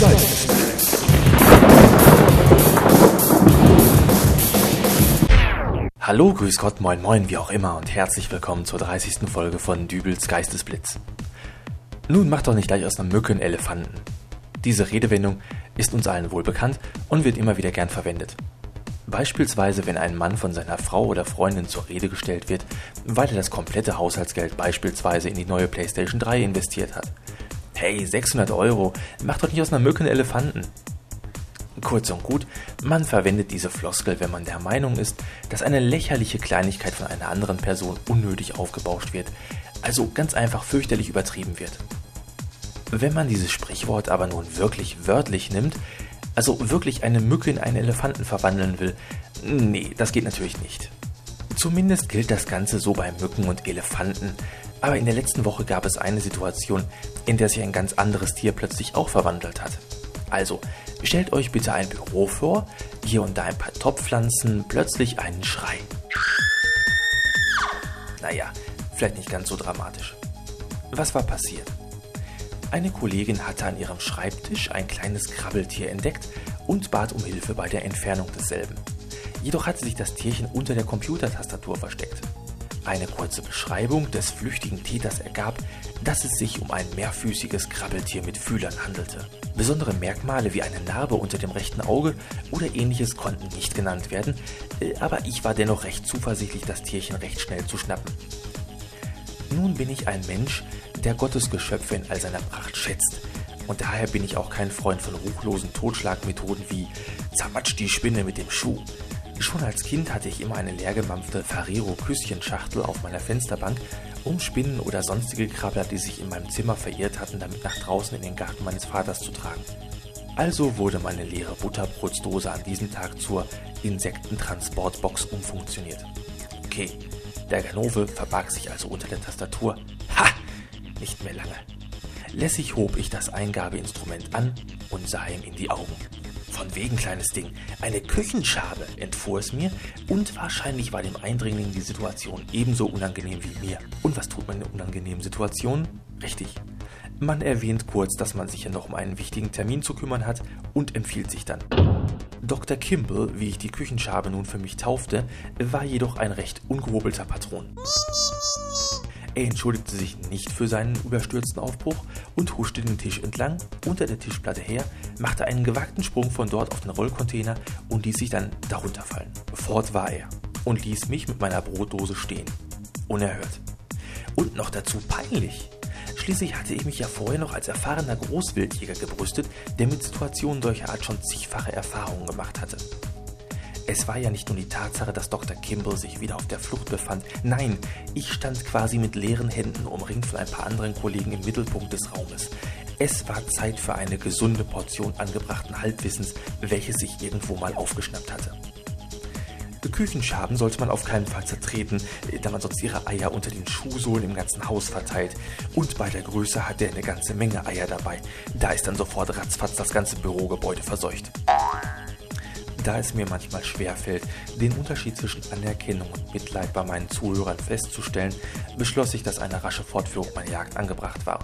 Geistesblitz. Hallo, grüß Gott, moin moin, wie auch immer und herzlich willkommen zur 30. Folge von Dübels Geistesblitz. Nun macht doch nicht gleich aus einer Mücke einen Elefanten. Diese Redewendung ist uns allen wohl bekannt und wird immer wieder gern verwendet. Beispielsweise, wenn ein Mann von seiner Frau oder Freundin zur Rede gestellt wird, weil er das komplette Haushaltsgeld beispielsweise in die neue PlayStation 3 investiert hat. Hey, 600 Euro, mach doch nicht aus einer Mücke einen Elefanten. Kurz und gut, man verwendet diese Floskel, wenn man der Meinung ist, dass eine lächerliche Kleinigkeit von einer anderen Person unnötig aufgebauscht wird, also ganz einfach fürchterlich übertrieben wird. Wenn man dieses Sprichwort aber nun wirklich wörtlich nimmt, also wirklich eine Mücke in einen Elefanten verwandeln will, nee, das geht natürlich nicht. Zumindest gilt das Ganze so bei Mücken und Elefanten, aber in der letzten Woche gab es eine Situation, in der sich ein ganz anderes Tier plötzlich auch verwandelt hat. Also, stellt euch bitte ein Büro vor, hier und da ein paar Topfpflanzen, plötzlich einen Schrei. Naja, vielleicht nicht ganz so dramatisch. Was war passiert? Eine Kollegin hatte an ihrem Schreibtisch ein kleines Krabbeltier entdeckt und bat um Hilfe bei der Entfernung desselben. Jedoch hatte sich das Tierchen unter der Computertastatur versteckt. Eine kurze Beschreibung des flüchtigen Täters ergab, dass es sich um ein mehrfüßiges Krabbeltier mit Fühlern handelte. Besondere Merkmale wie eine Narbe unter dem rechten Auge oder ähnliches konnten nicht genannt werden, äh, aber ich war dennoch recht zuversichtlich, das Tierchen recht schnell zu schnappen. Nun bin ich ein Mensch, der Gottesgeschöpfe in all seiner Pracht schätzt. Und daher bin ich auch kein Freund von ruchlosen Totschlagmethoden wie zermatsch die Spinne mit dem Schuh. Schon als Kind hatte ich immer eine leergemampfte Ferrero-Küsschenschachtel auf meiner Fensterbank, um Spinnen oder sonstige Krabbler, die sich in meinem Zimmer verirrt hatten, damit nach draußen in den Garten meines Vaters zu tragen. Also wurde meine leere Butterbrotsdose an diesem Tag zur Insektentransportbox umfunktioniert. Okay, der Ganove verbarg sich also unter der Tastatur. Ha! Nicht mehr lange. Lässig hob ich das Eingabeinstrument an und sah ihm in die Augen. Von wegen, kleines Ding. Eine Küchenschabe, entfuhr es mir, und wahrscheinlich war dem Eindringling die Situation ebenso unangenehm wie mir. Und was tut man in unangenehmen Situationen? Richtig. Man erwähnt kurz, dass man sich ja noch um einen wichtigen Termin zu kümmern hat und empfiehlt sich dann. Dr. Kimball, wie ich die Küchenschabe nun für mich taufte, war jedoch ein recht ungehobelter Patron. Er entschuldigte sich nicht für seinen überstürzten Aufbruch und huschte den Tisch entlang, unter der Tischplatte her, machte einen gewagten Sprung von dort auf den Rollcontainer und ließ sich dann darunter fallen. Fort war er und ließ mich mit meiner Brotdose stehen. Unerhört. Und noch dazu peinlich. Schließlich hatte ich mich ja vorher noch als erfahrener Großwildjäger gebrüstet, der mit Situationen solcher Art schon zigfache Erfahrungen gemacht hatte. Es war ja nicht nur die Tatsache, dass Dr. Kimball sich wieder auf der Flucht befand. Nein, ich stand quasi mit leeren Händen umringt von ein paar anderen Kollegen im Mittelpunkt des Raumes. Es war Zeit für eine gesunde Portion angebrachten Halbwissens, welches sich irgendwo mal aufgeschnappt hatte. Küchenschaben sollte man auf keinen Fall zertreten, da man sonst ihre Eier unter den Schuhsohlen im ganzen Haus verteilt. Und bei der Größe hat er eine ganze Menge Eier dabei. Da ist dann sofort ratzfatz das ganze Bürogebäude verseucht. Da es mir manchmal schwerfällt, den Unterschied zwischen Anerkennung und Mitleid bei meinen Zuhörern festzustellen, beschloss ich, dass eine rasche Fortführung meiner Jagd angebracht war.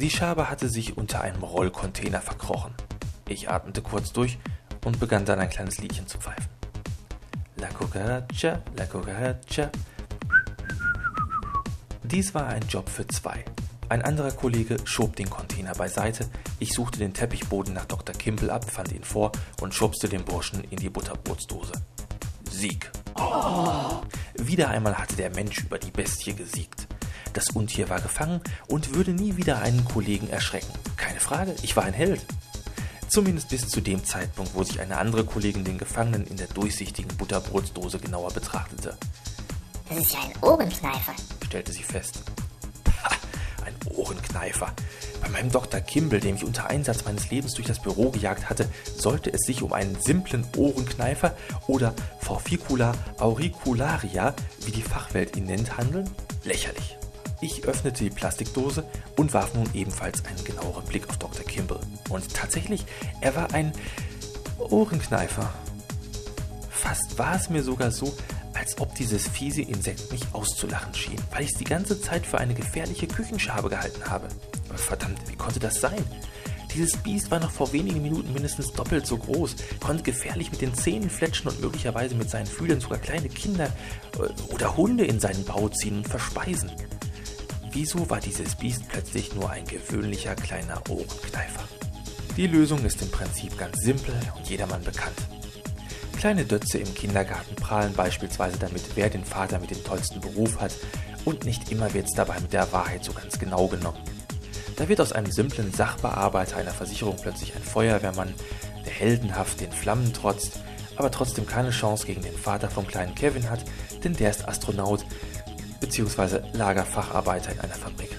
Die Schabe hatte sich unter einem Rollcontainer verkrochen. Ich atmete kurz durch und begann dann ein kleines Liedchen zu pfeifen. La cucaracha, la cucaracha. Dies war ein Job für zwei. Ein anderer Kollege schob den Container beiseite, ich suchte den Teppichboden nach Dr. Kimball ab, fand ihn vor und schubste den Burschen in die Butterbrotsdose. Sieg. Oh. Wieder einmal hatte der Mensch über die Bestie gesiegt. Das Untier war gefangen und würde nie wieder einen Kollegen erschrecken. Keine Frage, ich war ein Held. Zumindest bis zu dem Zeitpunkt, wo sich eine andere Kollegin den Gefangenen in der durchsichtigen Butterbrotsdose genauer betrachtete. Das ist ja ein Ohrenkneifer, stellte sie fest. Ohrenkneifer. Bei meinem Dr. Kimball, dem ich unter Einsatz meines Lebens durch das Büro gejagt hatte, sollte es sich um einen simplen Ohrenkneifer oder Forficula auricularia, wie die Fachwelt ihn nennt, handeln? Lächerlich. Ich öffnete die Plastikdose und warf nun ebenfalls einen genaueren Blick auf Dr. Kimball. Und tatsächlich, er war ein Ohrenkneifer. Fast war es mir sogar so, als ob dieses fiese Insekt mich auszulachen schien, weil ich es die ganze Zeit für eine gefährliche Küchenschabe gehalten habe. Aber verdammt, wie konnte das sein? Dieses Biest war noch vor wenigen Minuten mindestens doppelt so groß, konnte gefährlich mit den Zähnen fletschen und möglicherweise mit seinen Fühlern sogar kleine Kinder äh, oder Hunde in seinen Bau ziehen und verspeisen. Wieso war dieses Biest plötzlich nur ein gewöhnlicher kleiner Ohrenkneifer? Die Lösung ist im Prinzip ganz simpel und jedermann bekannt. Kleine Dötze im Kindergarten prahlen beispielsweise damit, wer den Vater mit dem tollsten Beruf hat und nicht immer wird es dabei mit der Wahrheit so ganz genau genommen. Da wird aus einem simplen Sachbearbeiter einer Versicherung plötzlich ein Feuerwehrmann, der heldenhaft den Flammen trotzt, aber trotzdem keine Chance gegen den Vater vom kleinen Kevin hat, denn der ist Astronaut bzw. Lagerfacharbeiter in einer Fabrik.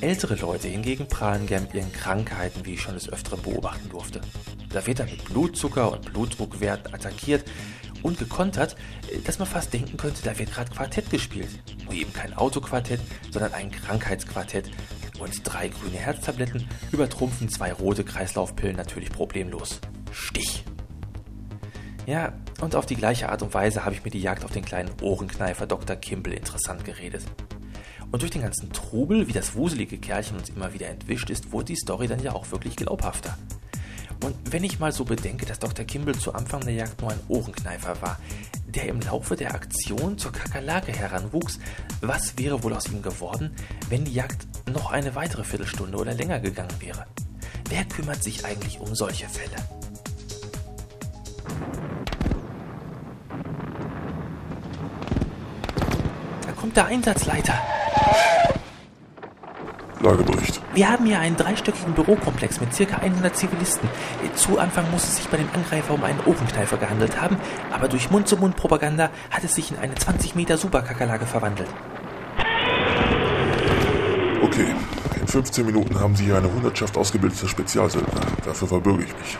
Ältere Leute hingegen prahlen gern mit ihren Krankheiten, wie ich schon des Öfteren beobachten durfte. Da wird dann mit Blutzucker und Blutdruckwerten attackiert und gekontert, dass man fast denken könnte, da wird gerade Quartett gespielt. Nur eben kein Autoquartett, sondern ein Krankheitsquartett. Und drei grüne Herztabletten übertrumpfen zwei rote Kreislaufpillen natürlich problemlos. Stich! Ja, und auf die gleiche Art und Weise habe ich mir die Jagd auf den kleinen Ohrenkneifer Dr. Kimball interessant geredet. Und durch den ganzen Trubel, wie das wuselige Kerlchen uns immer wieder entwischt ist, wurde die Story dann ja auch wirklich glaubhafter. Und wenn ich mal so bedenke, dass Dr. Kimball zu Anfang der Jagd nur ein Ohrenkneifer war, der im Laufe der Aktion zur Kakerlake heranwuchs, was wäre wohl aus ihm geworden, wenn die Jagd noch eine weitere Viertelstunde oder länger gegangen wäre? Wer kümmert sich eigentlich um solche Fälle? Da kommt der Einsatzleiter. Lagebericht. Wir haben hier einen dreistöckigen Bürokomplex mit ca. 100 Zivilisten. Zu Anfang muss es sich bei dem Angreifer um einen Ohrenkneifer gehandelt haben, aber durch Mund-zu-Mund-Propaganda hat es sich in eine 20 Meter Superkakerlake verwandelt. Okay, in 15 Minuten haben Sie hier eine Hundertschaft ausgebildeter Spezialsöldner. Dafür verbürge ich mich.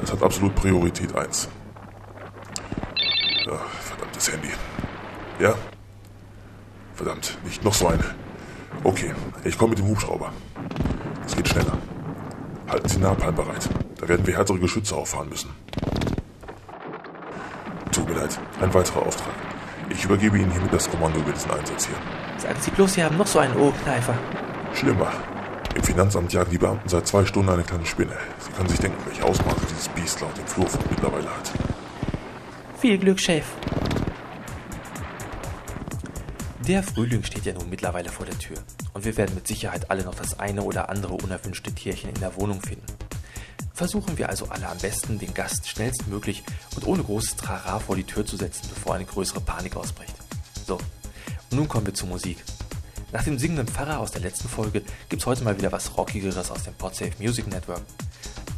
Das hat absolut Priorität 1. Ja, verdammtes Handy. Ja? Verdammt, nicht noch so eine. Okay, ich komme mit dem Hubschrauber. Es geht schneller. Halten Sie Napalm bereit. Da werden wir härtere Geschütze auffahren müssen. Tut mir leid, ein weiterer Auftrag. Ich übergebe Ihnen hiermit das Kommando über diesen Einsatz hier. Sagen Sie bloß, Sie haben noch so einen Ohrenkneifer. Schlimmer. Im Finanzamt jagen die Beamten seit zwei Stunden eine kleine Spinne. Sie können sich denken, welche Ausmaße dieses Biest laut dem Flurfunk mittlerweile hat. Viel Glück, Chef. Der Frühling steht ja nun mittlerweile vor der Tür und wir werden mit Sicherheit alle noch das eine oder andere unerwünschte Tierchen in der Wohnung finden. Versuchen wir also alle am besten, den Gast schnellstmöglich und ohne großes Trara vor die Tür zu setzen, bevor eine größere Panik ausbricht. So, und nun kommen wir zur Musik. Nach dem singenden Pfarrer aus der letzten Folge gibt's heute mal wieder was Rockigeres aus dem Podsafe Music Network.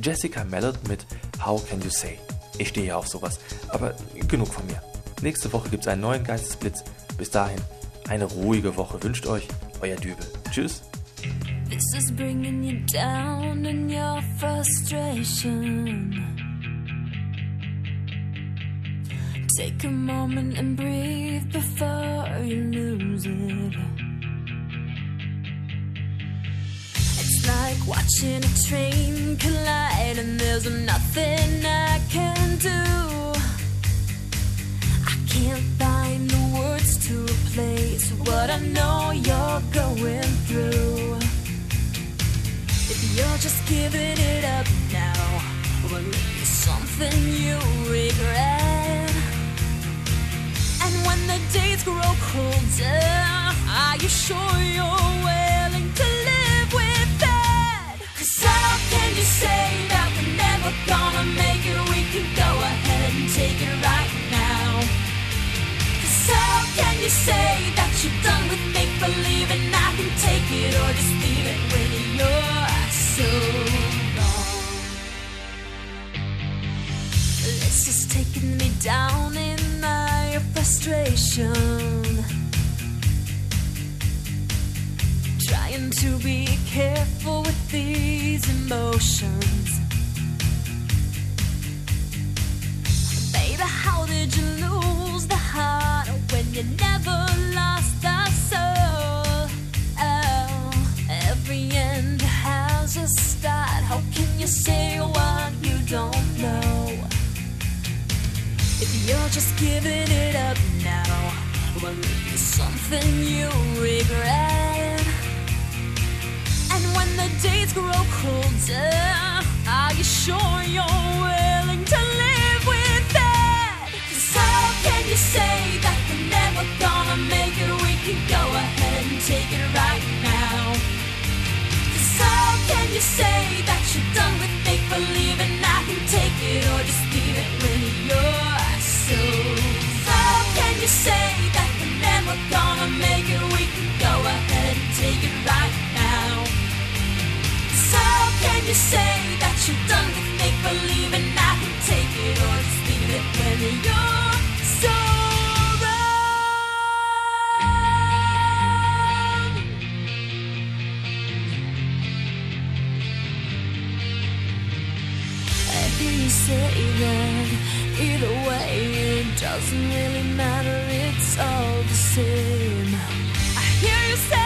Jessica Mallett mit How Can You Say? Ich stehe ja auf sowas, aber genug von mir. Nächste Woche gibt's einen neuen Geistesblitz. Bis dahin, eine ruhige Woche wünscht euch euer Dübel. Tschüss. This is bringing you down in your frustration. Take a moment and breathe before you lose it. It's like watching a train collide, and there's nothing I can do. What I know you're going through. If you're just giving it up now, will it be something you regret? And when the days grow colder, are you sure you're willing to live with that? Cause how can you say that we're never gonna make it? We can go ahead and take it right now. Cause how can you say that done with make believe and I can take it or just leave it when you're so gone? This is taking me down in my frustration. Trying to be careful with these emotions. Baby, how did you lose the heart when you you're just giving it up now, will it be something you regret? And when the days grow colder, are you sure you're willing to live with that? 'Cause how can you say that we're never gonna make it? We can go ahead and take it right now. 'Cause how can you say that you're done with make believe and I can take it or just say that either way it doesn't really matter, it's all the same. I hear you say